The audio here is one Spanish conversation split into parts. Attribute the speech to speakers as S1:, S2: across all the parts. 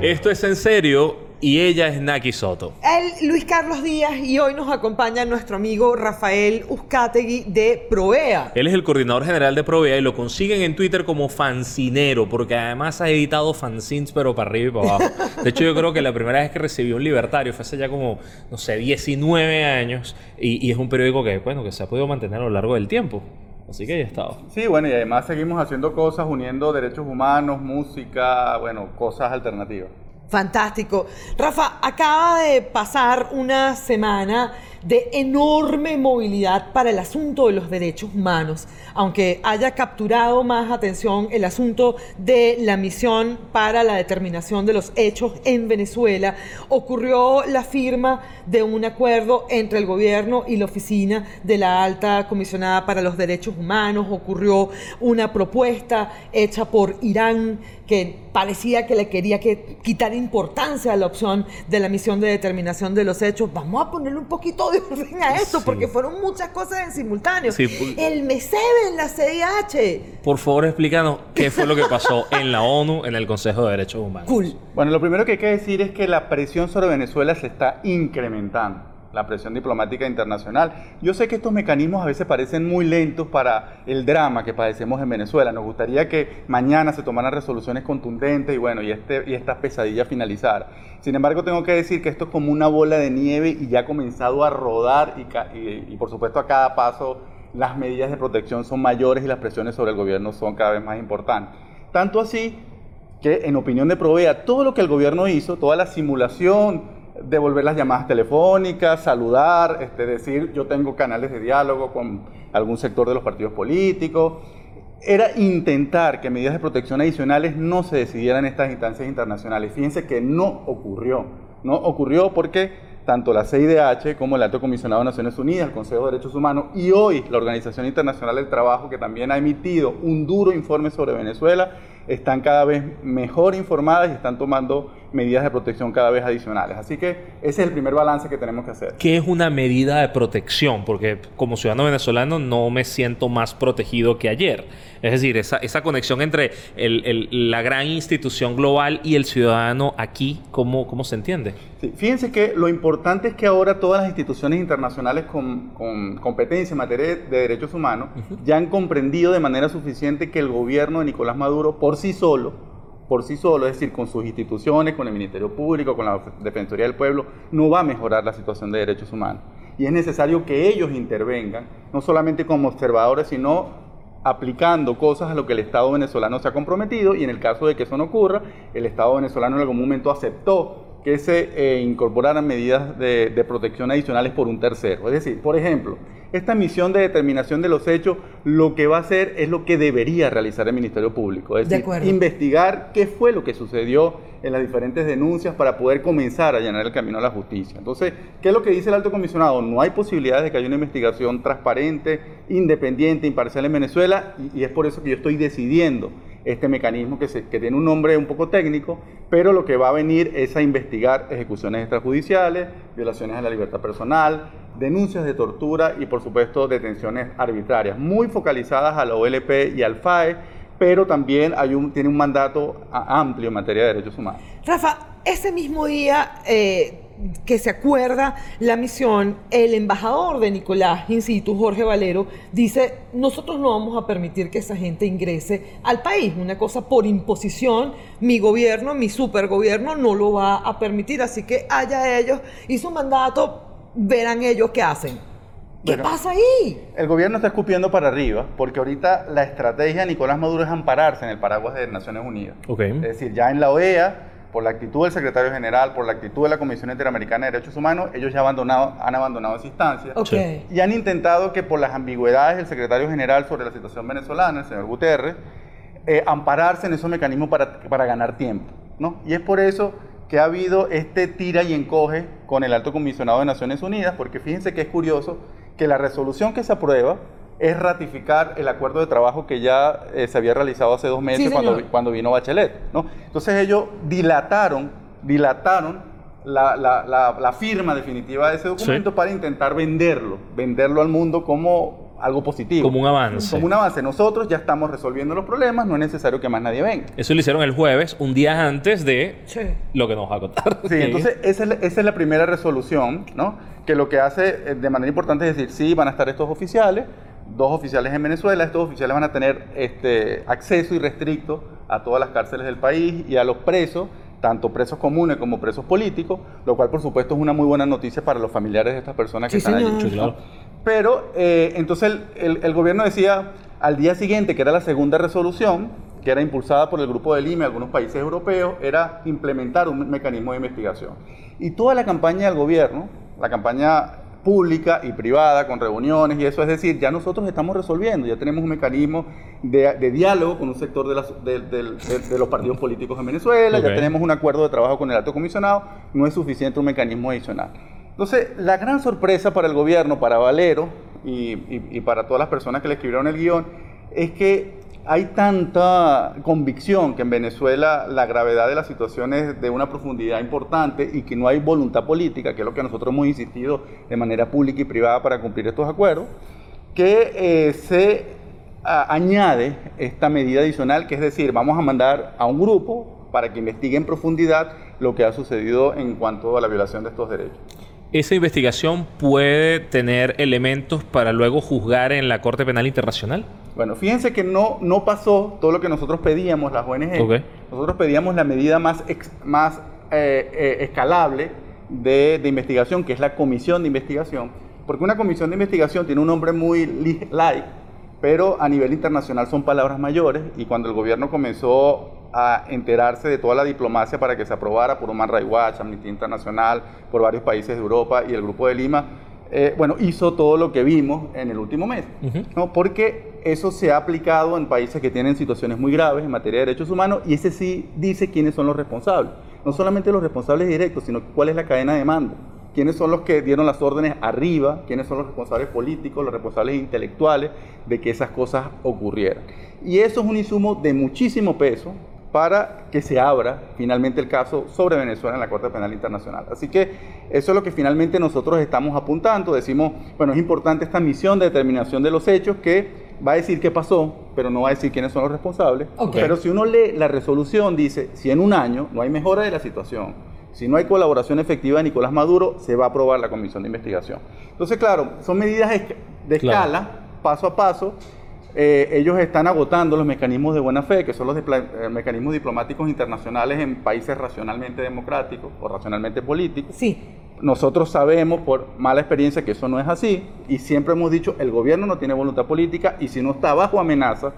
S1: Esto es en serio y ella es Naki Soto.
S2: Él, Luis Carlos Díaz, y hoy nos acompaña nuestro amigo Rafael Uzcategui de Provea.
S1: Él es el coordinador general de Provea y lo consiguen en Twitter como fancinero, porque además ha editado fanzines, pero para arriba y para abajo. De hecho, yo creo que la primera vez que recibió un libertario fue hace ya como, no sé, 19 años, y, y es un periódico que, bueno, que se ha podido mantener a lo largo del tiempo. Así que ya ha estado.
S3: Sí, bueno, y además seguimos haciendo cosas uniendo derechos humanos, música, bueno, cosas alternativas.
S2: Fantástico. Rafa, acaba de pasar una semana de enorme movilidad para el asunto de los derechos humanos, aunque haya capturado más atención el asunto de la misión para la determinación de los hechos en Venezuela, ocurrió la firma de un acuerdo entre el gobierno y la oficina de la alta comisionada para los derechos humanos, ocurrió una propuesta hecha por Irán que parecía que le quería que quitar importancia a la opción de la misión de determinación de los hechos. Vamos a ponerle un poquito de orden a esto, porque fueron muchas cosas en simultáneo. el MESEB en la CIH.
S1: Por favor, explícanos qué fue lo que pasó en la ONU, en el Consejo de Derechos Humanos.
S2: Cool.
S3: Bueno, lo primero que hay que decir es que la presión sobre Venezuela se está incrementando la presión diplomática internacional. Yo sé que estos mecanismos a veces parecen muy lentos para el drama que padecemos en Venezuela. Nos gustaría que mañana se tomaran resoluciones contundentes y bueno, y, este, y esta pesadilla finalizara. Sin embargo, tengo que decir que esto es como una bola de nieve y ya ha comenzado a rodar y, y por supuesto a cada paso las medidas de protección son mayores y las presiones sobre el gobierno son cada vez más importantes. Tanto así que en opinión de Provea, todo lo que el gobierno hizo, toda la simulación, devolver las llamadas telefónicas, saludar, este, decir yo tengo canales de diálogo con algún sector de los partidos políticos. Era intentar que medidas de protección adicionales no se decidieran en estas instancias internacionales. Fíjense que no ocurrió. No ocurrió porque tanto la CIDH como el Alto Comisionado de Naciones Unidas, el Consejo de Derechos Humanos y hoy la Organización Internacional del Trabajo, que también ha emitido un duro informe sobre Venezuela, están cada vez mejor informadas y están tomando medidas de protección cada vez adicionales. Así que ese es el primer balance que tenemos que hacer.
S1: ¿Qué es una medida de protección? Porque como ciudadano venezolano no me siento más protegido que ayer. Es decir, esa, esa conexión entre la gran institución global y el ciudadano aquí, ¿cómo, cómo se entiende?
S3: fíjense que lo importante es que ahora todas las instituciones internacionales con, competencia en materia de derechos humanos ya han comprendido de manera suficiente que el gobierno de Nicolás Maduro por sí solo por sí solo, es decir, con sus instituciones, con el Ministerio Público, con la Defensoría del Pueblo, no va a mejorar la situación de derechos humanos. Y es necesario que ellos intervengan, no solamente como observadores, sino aplicando cosas a lo que el Estado venezolano se ha comprometido y en el caso de que eso no ocurra, el Estado venezolano en algún momento aceptó que se eh, incorporaran medidas de, de, protección adicionales por un tercero. Es decir, por ejemplo, esta misión de determinación de los hechos lo que va a hacer es lo que debería realizar el Ministerio Público, es decir, investigar qué fue lo que sucedió en las diferentes denuncias para poder comenzar a llenar el camino a la justicia. Entonces, ¿qué es lo que dice el alto comisionado? No hay posibilidades de que haya una investigación transparente, independiente, imparcial en Venezuela y, y es por eso que yo estoy decidiendo este mecanismo que, tiene un nombre un poco técnico, pero lo que va a venir es a investigar ejecuciones extrajudiciales, violaciones a la libertad personal, denuncias de tortura y por supuesto detenciones arbitrarias, muy focalizadas a la OLP y al FAE, pero también hay un, tiene un mandato amplio en materia de derechos humanos.
S2: Rafa, ese mismo día... Eh que se acuerda la misión, el embajador de Nicolás in situ, Jorge Valero, dice, nosotros no vamos a permitir que esa gente ingrese al país, una cosa por imposición, mi gobierno, mi supergobierno no lo va a permitir, así que haya ellos y su mandato, verán ellos qué hacen. ¿Qué pasa ahí?
S3: El gobierno está escupiendo para arriba, porque ahorita la estrategia de Nicolás Maduro es ampararse en el paraguas de Naciones Unidas. Es decir, ya en la OEA por la actitud del secretario general, por la actitud de la Comisión Interamericana de Derechos Humanos, ellos ya abandonado, han abandonado esa instancia. Y han intentado que por las ambigüedades del secretario general sobre la situación venezolana, el señor Guterres, eh, ampararse en esos mecanismos para, para ganar tiempo. ¿no? Y es por eso que ha habido este tira y encoge con el alto comisionado de Naciones Unidas, porque fíjense que es curioso que la resolución que se aprueba es ratificar el acuerdo de trabajo que ya eh, se había realizado hace dos meses cuando, cuando, vino Bachelet. ¿no? Entonces ellos dilataron, dilataron la, la, la, firma definitiva de ese documento para intentar venderlo, venderlo al mundo como algo positivo.
S1: Como un avance.
S3: Como un avance. Nosotros ya estamos resolviendo los problemas, no es necesario que más nadie venga.
S1: Eso lo hicieron el jueves, un día antes de
S2: Sí.
S1: lo que nos va a contar.
S3: Sí, entonces esa es, la, esa es la primera resolución, ¿no? Que lo que hace eh, de manera importante es decir, sí, van a estar estos oficiales, dos oficiales en Venezuela, estos oficiales van a tener este, acceso irrestricto a todas las cárceles del país y a los presos, tanto presos comunes como presos políticos, lo cual por supuesto es una muy buena noticia para los familiares de estas personas que
S2: Sí,
S3: están
S2: señor.
S3: allí.
S1: Claro.
S3: Pero eh, entonces el, el- el gobierno decía al día siguiente, que era la segunda resolución, que era impulsada por el Grupo de Lima y algunos países europeos, era implementar un mecanismo de investigación. Y toda la campaña del gobierno, la campaña pública y privada, con reuniones y eso, es decir, ya nosotros estamos resolviendo, ya tenemos un mecanismo de, de diálogo con un sector de, las- de- del- de- de los partidos políticos en Venezuela, ya tenemos un acuerdo de trabajo con el alto comisionado, no es suficiente un mecanismo adicional. Entonces, la gran sorpresa para el gobierno, para Valero y, y- y para todas las personas que le escribieron el guion, es que hay tanta convicción que en Venezuela la gravedad de la situación es de una profundidad importante y que no hay voluntad política, que es lo que nosotros hemos insistido de manera pública y privada para cumplir estos acuerdos, que eh, se añade esta medida adicional, que es decir, vamos a mandar a un grupo para que investigue en profundidad lo que ha sucedido en cuanto a la violación de estos derechos.
S1: Esa investigación puede tener elementos para luego juzgar en la Corte Penal Internacional.
S3: Bueno, fíjense que no, no pasó todo lo que nosotros pedíamos, las ONG. Nosotros pedíamos la medida más, ex- más eh, eh, escalable de, de investigación, que es la comisión de investigación. Porque una comisión de investigación tiene un nombre muy li- light, pero a nivel internacional son palabras mayores. Y cuando el gobierno comenzó a enterarse de toda la diplomacia para que se aprobara por Human Rights Watch, Amnistía Internacional, por varios países de Europa y el Grupo de Lima, eh, bueno, hizo todo lo que vimos en el último mes. ¿no? Porque eso se ha aplicado en países que tienen situaciones muy graves en materia de derechos humanos y ese sí dice quiénes son los responsables. No solamente los responsables directos, sino cuál es la cadena de mando. Quiénes son los que dieron las órdenes arriba, quiénes son los responsables políticos, los responsables intelectuales de que esas cosas ocurrieran. Y eso es un insumo de muchísimo peso para que se abra finalmente el caso sobre Venezuela en la Corte Penal Internacional. Así que eso es lo que finalmente nosotros estamos apuntando. Decimos, bueno, es importante esta misión de determinación de los hechos que va a decir qué pasó, pero no va a decir quiénes son los responsables. Pero si uno lee la resolución, dice, si en un año no hay mejora de la situación, si no hay colaboración efectiva de Nicolás Maduro, se va a aprobar la comisión de investigación. Entonces, claro, son medidas de
S1: Claro.
S3: escala, paso a paso. Eh, ellos están agotando los mecanismos de buena fe, que son los eh, mecanismos diplomáticos internacionales en países racionalmente democráticos o racionalmente políticos.
S2: Sí.
S3: Nosotros sabemos por mala experiencia que eso no es así y siempre hemos dicho el gobierno no tiene voluntad política y si no está bajo amenaza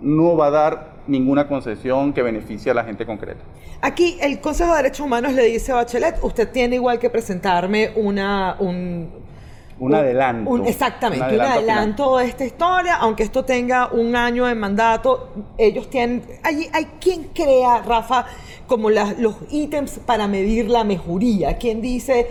S3: no va a dar ninguna concesión que beneficie a la gente concreta.
S2: Aquí el Consejo de Derechos Humanos le dice a Bachelet, usted tiene igual que presentarme una, un,
S3: Un adelanto.
S2: un- exactamente, un adelanto, de esta historia, aunque esto tenga un año de mandato, ellos tienen... Hay, hay quien crea, Rafa, como los ítems para medir la mejoría. ¿Quién dice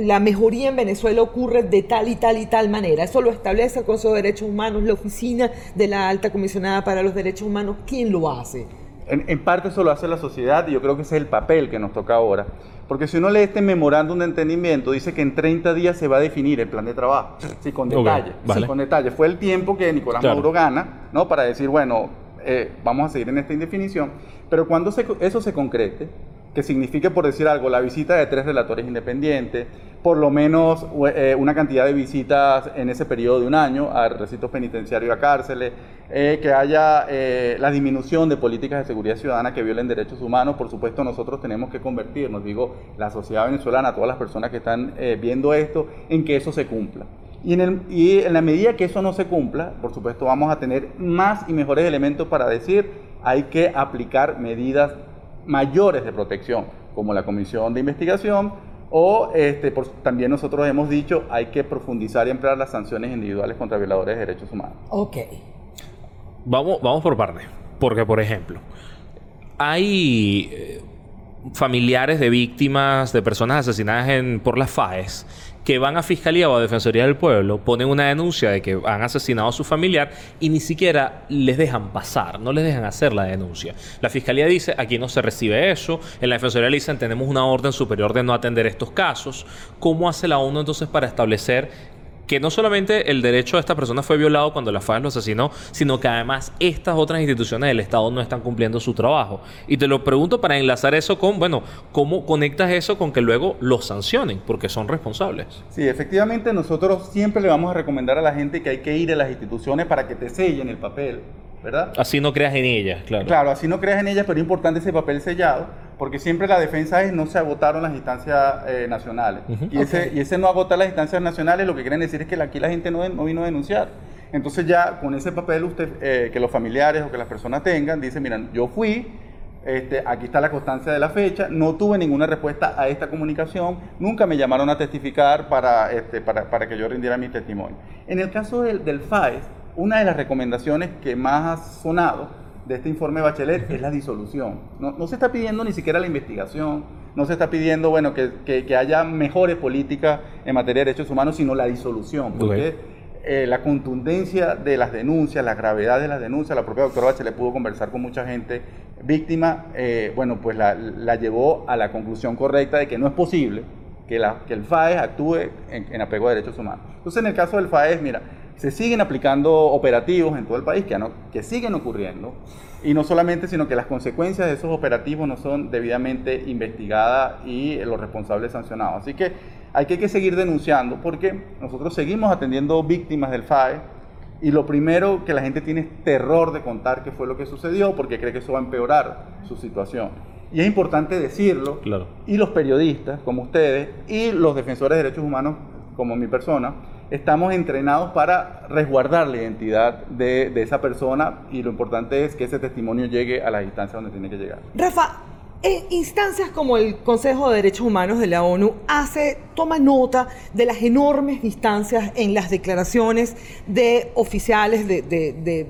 S2: la mejoría en Venezuela ocurre de tal y tal y tal manera? Eso lo establece el Consejo de Derechos Humanos, la oficina de la Alta Comisionada para los Derechos Humanos. ¿Quién lo hace?
S3: En, en parte eso lo hace la sociedad y yo creo que ese es el papel que nos toca ahora. Porque si uno lee este memorándum de entendimiento, dice que en 30 días se va a definir el plan de trabajo. Sí, con detalle.
S1: vale.
S3: Sí, con detalle. Fue el tiempo que Nicolás
S1: Claro.
S3: Maduro gana, ¿no? Para decir, bueno, eh, vamos a seguir en esta indefinición. Pero cuando se- eso se concrete, que signifique, por decir algo, la visita de tres relatores independientes, por lo menos eh, una cantidad de visitas en ese periodo de un año a recintos penitenciarios y a cárceles, eh, que haya eh, la disminución de políticas de seguridad ciudadana que violen derechos humanos, por supuesto nosotros tenemos que convertirnos, digo, la sociedad venezolana, todas las personas que están eh, viendo esto, en que eso se cumpla. Y en, y en la medida que eso no se cumpla, por supuesto vamos a tener más y mejores elementos para decir hay que aplicar medidas mayores de protección, como la comisión de investigación, o este, por- también nosotros hemos dicho hay que profundizar y emplear las sanciones individuales contra violadores de derechos humanos.
S2: Ok.
S1: Vamos, vamos por partes. Porque, por ejemplo, hay eh, familiares de víctimas, de personas asesinadas en, por las FAES, que van a Fiscalía o a Defensoría del Pueblo, ponen una denuncia de que han asesinado a su familiar y ni siquiera les dejan pasar, no les dejan hacer la denuncia. La Fiscalía dice, aquí no se recibe eso, en la Defensoría le dicen, tenemos una orden superior de no atender estos casos. ¿Cómo hace la ONU entonces para establecer que no solamente el derecho de esta persona fue violado cuando la FAES lo asesinó, sino que además estas otras instituciones del Estado no están cumpliendo su trabajo. Y te lo pregunto para enlazar eso con, bueno, ¿cómo conectas eso con que luego los sancionen? Porque son responsables.
S3: Sí, efectivamente nosotros siempre le vamos a recomendar a la gente que hay que ir a las instituciones para que te sellen el papel ¿verdad?
S1: Así no creas en ellas, claro.
S3: Claro, así no creas en ellas, pero es importante ese papel sellado, porque siempre la defensa es no se agotaron las instancias eh, nacionales. y, ese, y ese no agotar las instancias nacionales lo que quieren decir es que aquí la gente no, no vino a denunciar. Entonces ya con ese papel usted, eh, que los familiares o que las personas tengan, dice, miren, yo fui, este, aquí está la constancia de la fecha, no tuve ninguna respuesta a esta comunicación, nunca me llamaron a testificar para, este, para, para que yo rindiera mi testimonio. En el caso del, del FAES, una de las recomendaciones que más ha sonado de este informe Bachelet es la disolución. No, se está pidiendo ni siquiera la investigación, no se está pidiendo bueno, que, haya mejores políticas en materia de derechos humanos, sino la disolución. Porque eh, la contundencia de las denuncias, la gravedad de las denuncias, la propia doctora Bachelet pudo conversar con mucha gente víctima, eh, bueno, pues la, llevó a la conclusión correcta de que no es posible que, la, que el FAES actúe en, en apego a derechos humanos. Entonces, en el caso del FAES, mira, se siguen aplicando operativos en todo el país que, no, que siguen ocurriendo. Y no solamente, sino que las consecuencias de esos operativos no son debidamente investigadas y los responsables sancionados. Así que hay que, seguir denunciando porque nosotros seguimos atendiendo víctimas del FAE y lo primero que la gente tiene es terror de contar qué fue lo que sucedió porque cree que eso va a empeorar su situación. Y es importante decirlo.
S1: Claro.
S3: Y los periodistas, como ustedes, y los defensores de derechos humanos, como mi persona, estamos entrenados para resguardar la identidad de, esa persona y lo importante es que ese testimonio llegue a las instancias donde tiene que llegar.
S2: Rafa, instancias como el Consejo de Derechos Humanos de la ONU hace, toma nota de las enormes distancias en las declaraciones de oficiales, de, de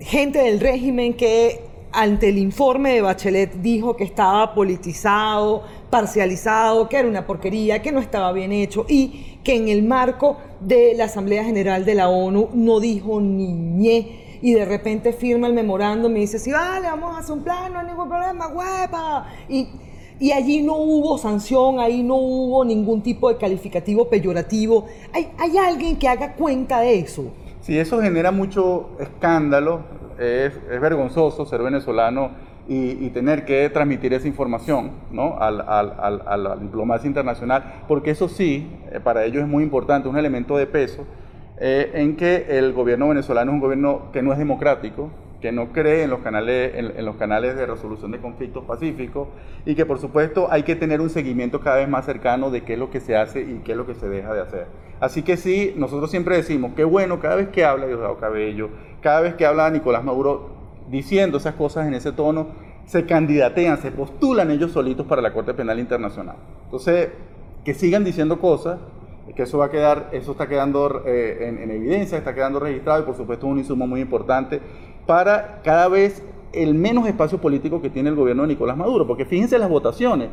S2: gente del régimen que ante el informe de Bachelet dijo que estaba politizado, parcializado, que era una porquería, que no estaba bien hecho y que en el marco de la Asamblea General de la ONU no dijo ni ñe y de repente firma el memorándum y dice, sí, vale, vamos a hacer un plan, no hay ningún problema, huepa. Y, y allí no hubo sanción, ahí no hubo ningún tipo de calificativo peyorativo. ¿Hay, hay alguien que haga cuenta de eso?
S3: Sí, eso genera mucho escándalo, es, es vergonzoso ser venezolano y, tener que transmitir esa información ¿no? al, al, a la diplomacia internacional, porque eso sí, eh, para ellos es muy importante, un elemento de peso, eh, en que el gobierno venezolano es un gobierno que no es democrático, que no cree en los canales, en, los canales de resolución de conflictos pacíficos y que por supuesto hay que tener un seguimiento cada vez más cercano de qué es lo que se hace y qué es lo que se deja de hacer. Así que sí, nosotros siempre decimos, qué bueno, cada vez que habla Diosdado Cabello, cada vez que habla Nicolás Maduro, diciendo esas cosas en ese tono, se candidatean, se postulan ellos solitos para la Corte Penal Internacional. Entonces, que sigan diciendo cosas, que eso va a quedar, eso está quedando eh, en, en, evidencia, está quedando registrado y por supuesto es un insumo muy importante para cada vez el menos espacio político que tiene el gobierno de Nicolás Maduro, porque fíjense las votaciones,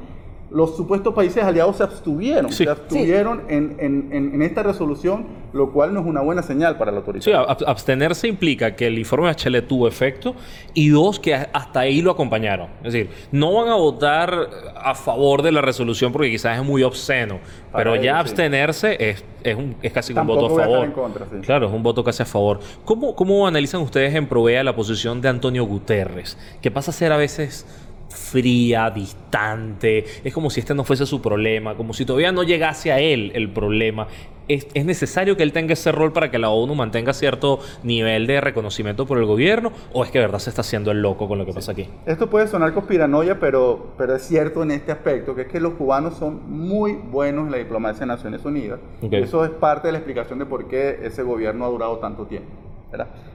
S3: los supuestos países aliados se abstuvieron, se abstuvieron en, esta resolución, lo cual no es una buena señal para la autoridad.
S1: Sí, abstenerse implica que el informe de Chile tuvo efecto y dos, que hasta ahí lo acompañaron. Es decir, no van a votar a favor de la resolución porque quizás es muy obsceno, pero ya abstenerse es, es, casi un voto a favor. Claro, es un voto casi a favor. ¿Cómo, ¿Cómo analizan ustedes en Provea la posición de Antonio Guterres? Que pasa a ser a veces fría, distante. Es como si este no fuese su problema, como si todavía no llegase a él el problema. ¿Es, necesario que él tenga ese rol para que la ONU mantenga cierto nivel de reconocimiento por el gobierno? ¿O es que de verdad se está haciendo el loco con lo que pasa aquí?
S3: Esto puede sonar conspiranoia, pero, pero es cierto en este aspecto, que es que los cubanos son muy buenos en la diplomacia de Naciones Unidas. Eso es parte de la explicación de por qué ese gobierno ha durado tanto tiempo.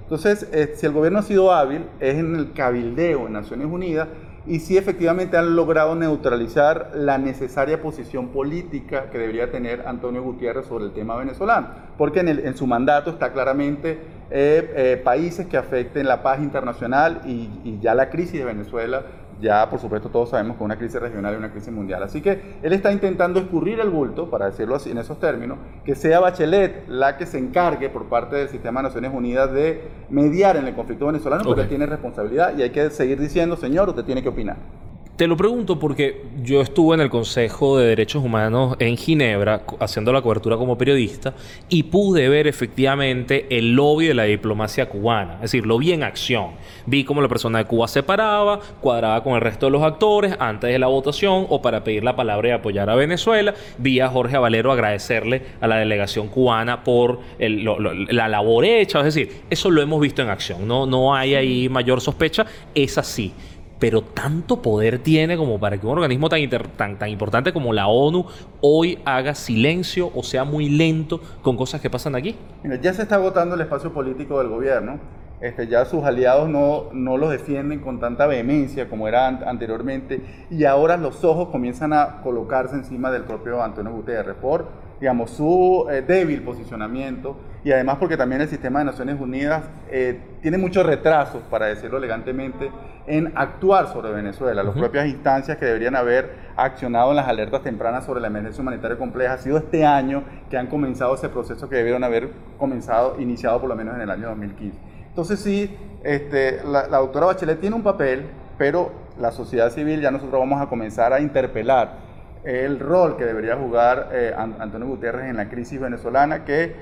S3: Entonces, eh, si el gobierno ha sido hábil, es en el cabildeo en Naciones Unidas y si efectivamente han logrado neutralizar la necesaria posición política que debería tener Antonio Gutiérrez sobre el tema venezolano, porque en, su mandato está claramente eh, eh, países que afecten la paz internacional y, y ya la crisis de Venezuela ya por supuesto todos sabemos que una crisis regional y una crisis mundial. Así que él está intentando escurrir el bulto, para decirlo así en esos términos, que sea Bachelet la que se encargue por parte del sistema de Naciones Unidas de mediar en el conflicto venezolano, porque tiene responsabilidad y hay que seguir diciendo, señor, usted tiene que opinar.
S1: Te lo pregunto porque yo estuve en el Consejo de Derechos Humanos en Ginebra haciendo la cobertura como periodista y pude ver efectivamente el lobby de la diplomacia cubana. Es decir, lo vi en acción. Vi cómo la persona de Cuba se paraba, cuadraba con el resto de los actores antes de la votación o para pedir la palabra y apoyar a Venezuela. Vi a Jorge Valero agradecerle a la delegación cubana por la labor hecha. Es decir, eso lo hemos visto en acción. No, no hay ahí mayor sospecha. Es así pero tanto poder tiene como para que un organismo tan, tan, tan importante como la ONU hoy haga silencio o sea muy lento con cosas que pasan aquí?
S3: ya se está agotando el espacio político del gobierno. Este, ya sus aliados no, no los defienden con tanta vehemencia como era anteriormente y ahora los ojos comienzan a colocarse encima del propio Antonio Guterres por digamos, su eh, débil posicionamiento y además porque también el sistema de Naciones Unidas eh, tiene muchos retrasos, para decirlo elegantemente, en actuar sobre Venezuela. Las propias instancias que deberían haber accionado en las alertas tempranas sobre la emergencia humanitaria compleja ha sido este año que han comenzado ese proceso que debieron haber comenzado, iniciado por lo menos en el año 2015. Entonces sí, este, la, la doctora Bachelet tiene un papel, pero la sociedad civil ya nosotros vamos a comenzar a interpelar el rol que debería jugar eh, Antonio Guterres en la crisis venezolana, que,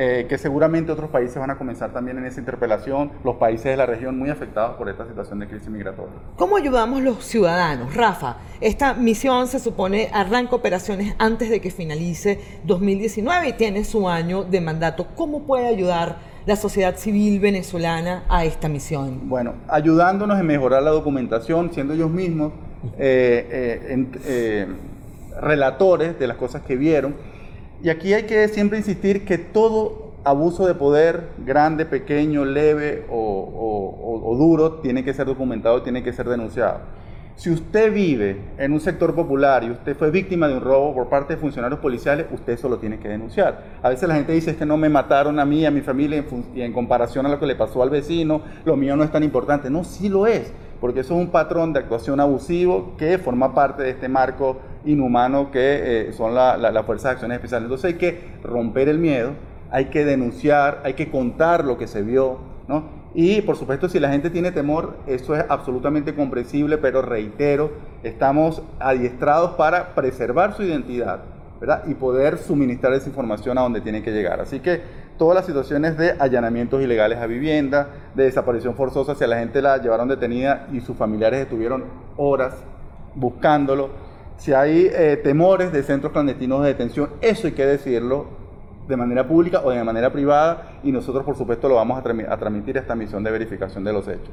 S3: eh, que seguramente otros países van a comenzar también en esa interpelación, los países de la región muy afectados por esta situación de crisis migratoria.
S2: ¿Cómo ayudamos los ciudadanos? Rafa, esta misión se supone arranca operaciones antes de que finalice 2019 y tiene su año de mandato. ¿Cómo puede ayudar la sociedad civil venezolana a esta misión?
S3: Bueno, ayudándonos en mejorar la documentación, siendo ellos mismos eh, relatores de las cosas que vieron. Y aquí hay que siempre insistir que todo abuso de poder, grande, pequeño, leve o, duro, tiene que ser documentado, tiene que ser denunciado. Si usted vive en un sector popular y usted fue víctima de un robo por parte de funcionarios policiales, usted eso lo tiene que denunciar. A veces la gente dice es que no me mataron a mí, a mi familia, y en comparación a lo que le pasó al vecino, lo mío no es tan importante. No, sí lo es, porque eso es un patrón de actuación abusivo que forma parte de este marco inhumano que eh, son las la, fuerzas de acciones especiales. Entonces hay que romper el miedo, hay que denunciar, hay que contar lo que se vio, ¿no? Y por supuesto, si la gente tiene temor, eso es absolutamente comprensible, pero reitero, estamos adiestrados para preservar su identidad, ¿verdad? Y poder suministrar esa información a donde tiene que llegar. Así que todas las situaciones de allanamientos ilegales a vivienda, de desaparición forzosa, si a la gente la llevaron detenida y sus familiares estuvieron horas buscándolo, si hay eh, temores de centros clandestinos de detención, eso hay que decirlo de manera pública o de manera privada y nosotros por supuesto lo vamos a, transmitir a esta misión de verificación de los hechos.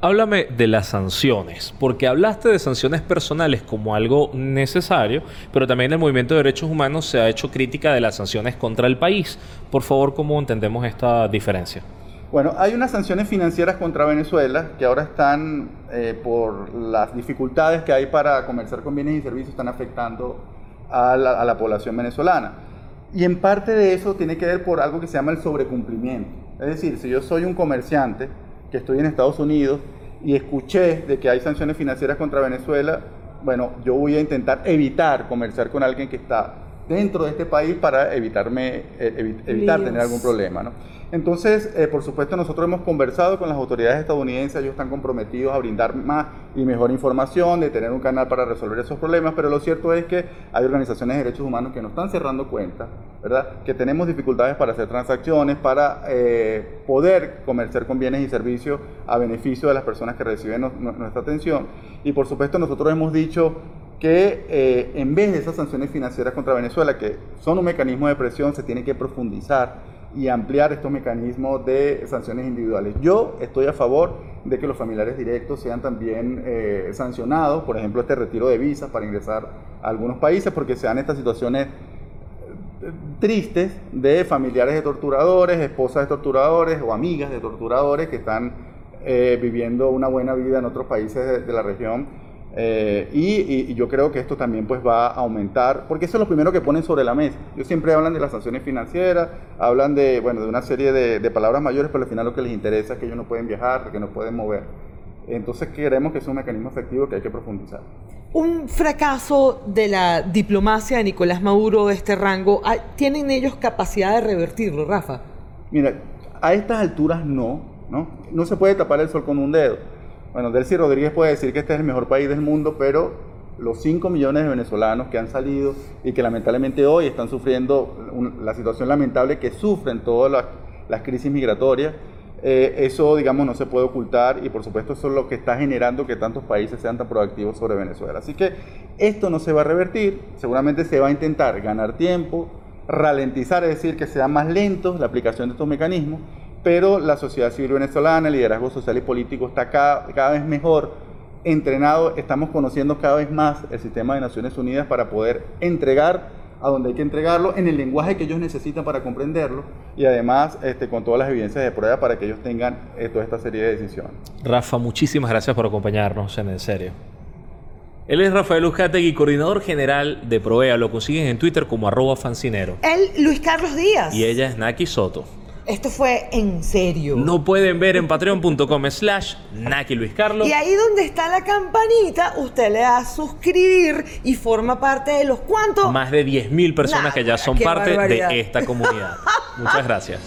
S1: Háblame de las sanciones, porque hablaste de sanciones personales como algo necesario, pero también el movimiento de derechos humanos se ha hecho crítica de las sanciones contra el país. Por favor, ¿cómo entendemos esta diferencia?
S3: Bueno, hay unas sanciones financieras contra Venezuela que ahora están, eh, por las dificultades que hay para comerciar con bienes y servicios, están afectando a la, población venezolana. Y en parte de eso tiene que ver por algo que se llama el sobrecumplimiento. Es decir, si yo soy un comerciante que estoy en Estados Unidos y escuché de que hay sanciones financieras contra Venezuela, bueno, yo voy a intentar evitar comerciar con alguien que está dentro de este país para evitarme, eh, evitar tener algún problema. ¿no? Entonces, eh, por supuesto, nosotros hemos conversado con las autoridades estadounidenses, ellos están comprometidos a brindar más y mejor información, de tener un canal para resolver esos problemas, pero lo cierto es que hay organizaciones de derechos humanos que nos están cerrando cuentas, ¿verdad? Que tenemos dificultades para hacer transacciones, para eh, poder comerciar con bienes y servicios a beneficio de las personas que reciben nuestra atención. Y por supuesto, nosotros hemos dicho que eh, en vez de esas sanciones financieras contra Venezuela, que son un mecanismo de presión, se tiene que profundizar y ampliar estos mecanismos de sanciones individuales. Yo estoy a favor de que los familiares directos sean también eh, sancionados, por ejemplo, este retiro de visas para ingresar a algunos países, porque se dan estas situaciones eh, tristes de familiares de torturadores, esposas de torturadores o amigas de torturadores que están viviendo una buena vida en otros países de la región eh, y, yo creo que esto también pues va a aumentar, porque eso es lo primero que ponen sobre la mesa. Ellos siempre hablan de las sanciones financieras, hablan de, bueno, de una serie de, palabras mayores, pero al final lo que les interesa es que ellos no pueden viajar, que no pueden mover. Entonces creemos que es un mecanismo efectivo que hay que profundizar.
S2: Un fracaso de la diplomacia de Nicolás Maduro de este rango, ¿tienen ellos capacidad de revertirlo, Rafa?
S3: Mira, a estas alturas no, ¿no? No se puede tapar el sol con un dedo Bueno, Delcy Rodríguez puede decir que este es el mejor país del mundo, pero los 5 millones de venezolanos que han salido y que lamentablemente hoy están sufriendo la situación lamentable que sufren todas las, las crisis migratorias, eh, eso, digamos, no se puede ocultar y por supuesto eso es lo que está generando que tantos países sean tan proactivos sobre Venezuela. Así que esto no se va a revertir, seguramente se va a intentar ganar tiempo, ralentizar, es decir, que sea más lento la aplicación de estos mecanismos, pero la sociedad civil venezolana, el liderazgo social y político está cada, cada vez mejor entrenado, estamos conociendo cada vez más el sistema de Naciones Unidas para poder entregar a donde hay que entregarlo, en el lenguaje que ellos necesitan para comprenderlo y además este, con todas las evidencias de prueba para que ellos tengan eh, toda esta serie de decisiones.
S1: Rafa, muchísimas gracias por acompañarnos en el serio. Él es Rafael Uzcategui, coordinador general de Provea. Lo consiguen en Twitter como arroba fancinero.
S2: Él, Luis Carlos Díaz.
S1: Y ella es Naki Soto.
S2: Esto fue en serio.
S1: No pueden ver en patreon.com slash Naki Luis Carlos.
S2: Y ahí donde está la campanita, usted le da a suscribir y forma parte de los cuantos.
S1: Más de 10.000 personas
S2: Nah,
S1: que ya son parte
S2: barbaridad.
S1: de esta comunidad. Muchas gracias.